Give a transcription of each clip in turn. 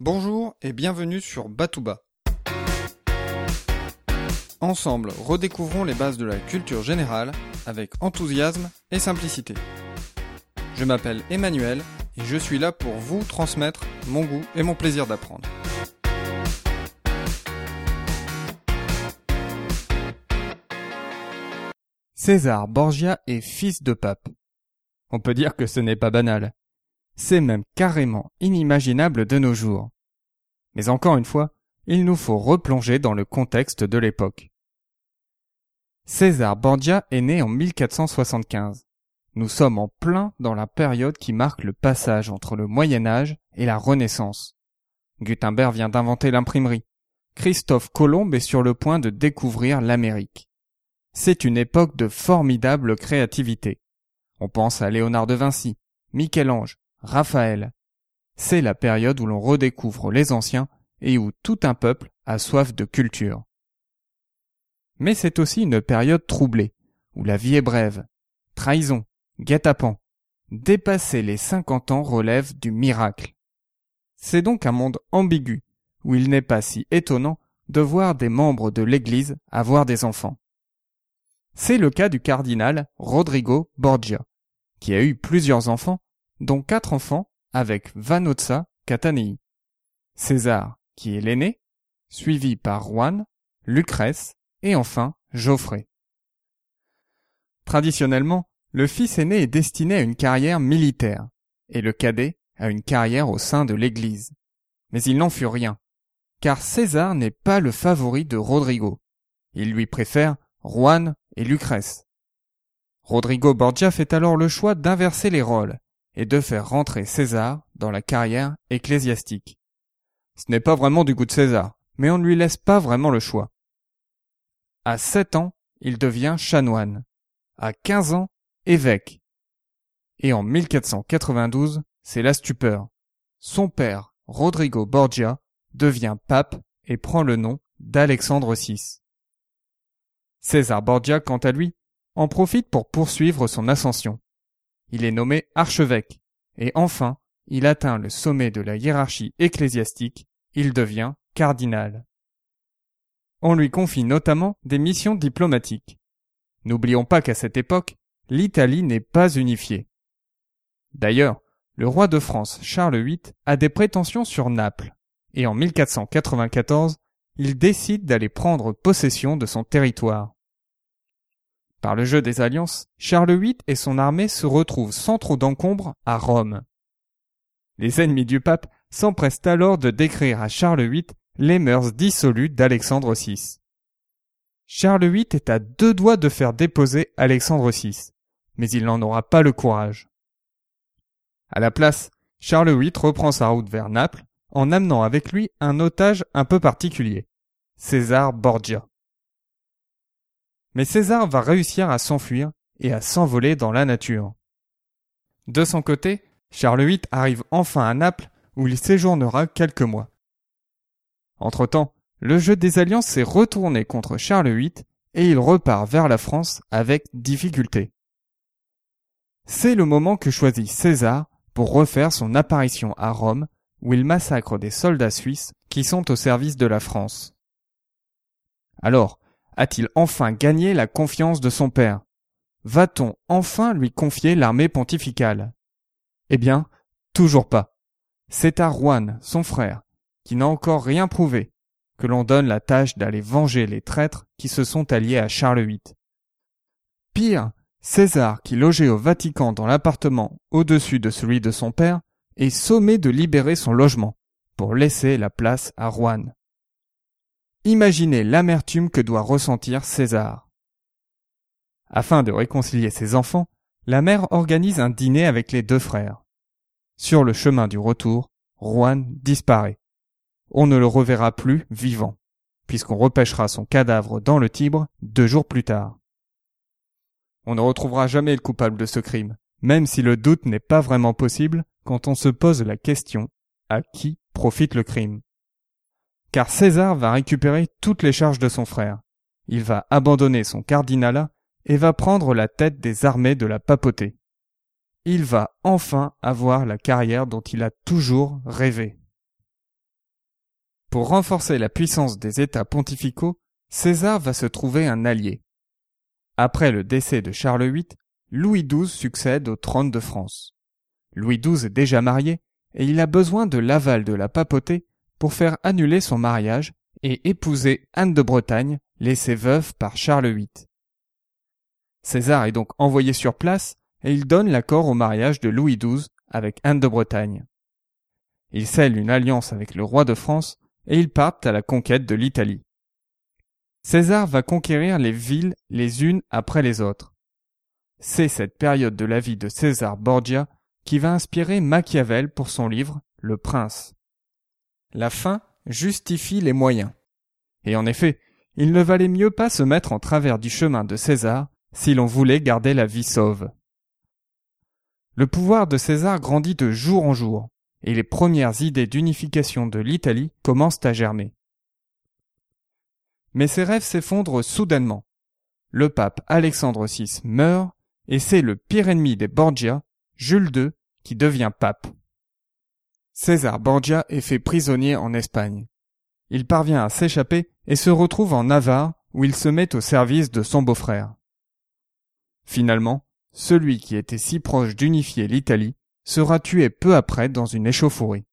Bonjour et bienvenue sur Batouba. Ensemble, redécouvrons les bases de la culture générale avec enthousiasme et simplicité. Je m'appelle Emmanuel et je suis là pour vous transmettre mon goût et mon plaisir d'apprendre. César Borgia est fils de pape. On peut dire que ce n'est pas banal. C'est même carrément inimaginable de nos jours. Mais encore une fois, il nous faut replonger dans le contexte de l'époque. César Borgia est né en 1475. Nous sommes en plein dans la période qui marque le passage entre le Moyen Âge et la Renaissance. Gutenberg vient d'inventer l'imprimerie. Christophe Colomb est sur le point de découvrir l'Amérique. C'est une époque de formidable créativité. On pense à Léonard de Vinci, Michel-Ange, Raphaël. C'est la période où l'on redécouvre les anciens et où tout un peuple a soif de culture. Mais c'est aussi une période troublée, où la vie est brève. Trahison, guet-apens. Dépasser les 50 ans relève du miracle. C'est donc un monde ambigu, où il n'est pas si étonnant de voir des membres de l'Église avoir des enfants. C'est le cas du cardinal Rodrigo Borgia, qui a eu plusieurs enfants, dont quatre enfants avec Vanozza Catanei. César, qui est l'aîné, suivi par Juan, Lucrèce et enfin Geoffrey. Traditionnellement, le fils aîné est destiné à une carrière militaire et le cadet à une carrière au sein de l'Église. Mais il n'en fut rien, car César n'est pas le favori de Rodrigo. Il lui préfère Juan et Lucrèce. Rodrigo Borgia fait alors le choix d'inverser les rôles et de faire rentrer César dans la carrière ecclésiastique. Ce n'est pas vraiment du goût de César, mais on ne lui laisse pas vraiment le choix. À sept ans, il devient chanoine. À quinze ans, évêque. Et en 1492, c'est la stupeur. Son père, Rodrigo Borgia, devient pape et prend le nom d'Alexandre VI. César Borgia, quant à lui, en profite pour poursuivre son ascension. Il est nommé archevêque, et enfin, il atteint le sommet de la hiérarchie ecclésiastique, il devient cardinal. On lui confie notamment des missions diplomatiques. N'oublions pas qu'à cette époque, l'Italie n'est pas unifiée. D'ailleurs, le roi de France Charles VIII a des prétentions sur Naples, et en 1494, il décide d'aller prendre possession de son territoire. Par le jeu des alliances, Charles VIII et son armée se retrouvent sans trop d'encombre à Rome. Les ennemis du pape s'empressent alors de décrire à Charles VIII les mœurs dissolues d'Alexandre VI. Charles VIII est à deux doigts de faire déposer Alexandre VI, mais il n'en aura pas le courage. À la place, Charles VIII reprend sa route vers Naples en amenant avec lui un otage un peu particulier, César Borgia. Mais César va réussir à s'enfuir et à s'envoler dans la nature. De son côté, Charles VIII arrive enfin à Naples où il séjournera quelques mois. Entre-temps, le jeu des alliances s'est retourné contre Charles VIII et il repart vers la France avec difficulté. C'est le moment que choisit César pour refaire son apparition à Rome où il massacre des soldats suisses qui sont au service de la France. Alors, a-t-il enfin gagné la confiance de son père? Va-t-on enfin lui confier l'armée pontificale? Eh bien, toujours pas. C'est à Juan, son frère, qui n'a encore rien prouvé, que l'on donne la tâche d'aller venger les traîtres qui se sont alliés à Charles VIII. Pire, César, qui logeait au Vatican dans l'appartement au-dessus de celui de son père, est sommé de libérer son logement pour laisser la place à Juan. Imaginez l'amertume que doit ressentir César. Afin de réconcilier ses enfants, la mère organise un dîner avec les deux frères. Sur le chemin du retour, Juan disparaît. On ne le reverra plus vivant, puisqu'on repêchera son cadavre dans le Tibre deux jours plus tard. On ne retrouvera jamais le coupable de ce crime, même si le doute n'est pas vraiment possible quand on se pose la question à qui profite le crime? Car César va récupérer toutes les charges de son frère. Il va abandonner son cardinalat et va prendre la tête des armées de la papauté. Il va enfin avoir la carrière dont il a toujours rêvé. Pour renforcer la puissance des États pontificaux, César va se trouver un allié. Après le décès de Charles VIII, Louis XII succède au trône de France. Louis XII est déjà marié et il a besoin de l'aval de la papauté pour faire annuler son mariage et épouser Anne de Bretagne, laissée veuve par Charles VIII. César est donc envoyé sur place et il donne l'accord au mariage de Louis XII avec Anne de Bretagne. Il scelle une alliance avec le roi de France et ils partent à la conquête de l'Italie. César va conquérir les villes les unes après les autres. C'est cette période de la vie de César Borgia qui va inspirer Machiavel pour son livre Le Prince. La fin justifie les moyens. Et en effet, il ne valait mieux pas se mettre en travers du chemin de César si l'on voulait garder la vie sauve. Le pouvoir de César grandit de jour en jour, et les premières idées d'unification de l'Italie commencent à germer. Mais ces rêves s'effondrent soudainement. Le pape Alexandre VI meurt, et c'est le pire ennemi des Borgia, Jules II, qui devient pape. César Borgia est fait prisonnier en Espagne. Il parvient à s'échapper et se retrouve en Navarre où il se met au service de son beau-frère. Finalement, celui qui était si proche d'unifier l'Italie sera tué peu après dans une échauffourée.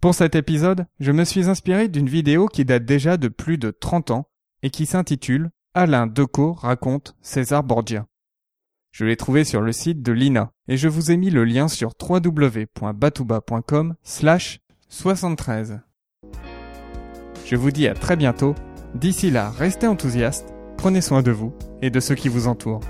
Pour cet épisode, je me suis inspiré d'une vidéo qui date déjà de plus de 30 ans et qui s'intitule Alain Decaux raconte César Borgia. Je l'ai trouvé sur le site de l'INA et je vous ai mis le lien sur www.batouba.com slash 73. Je vous dis à très bientôt. D'ici là, restez enthousiastes, prenez soin de vous et de ceux qui vous entourent.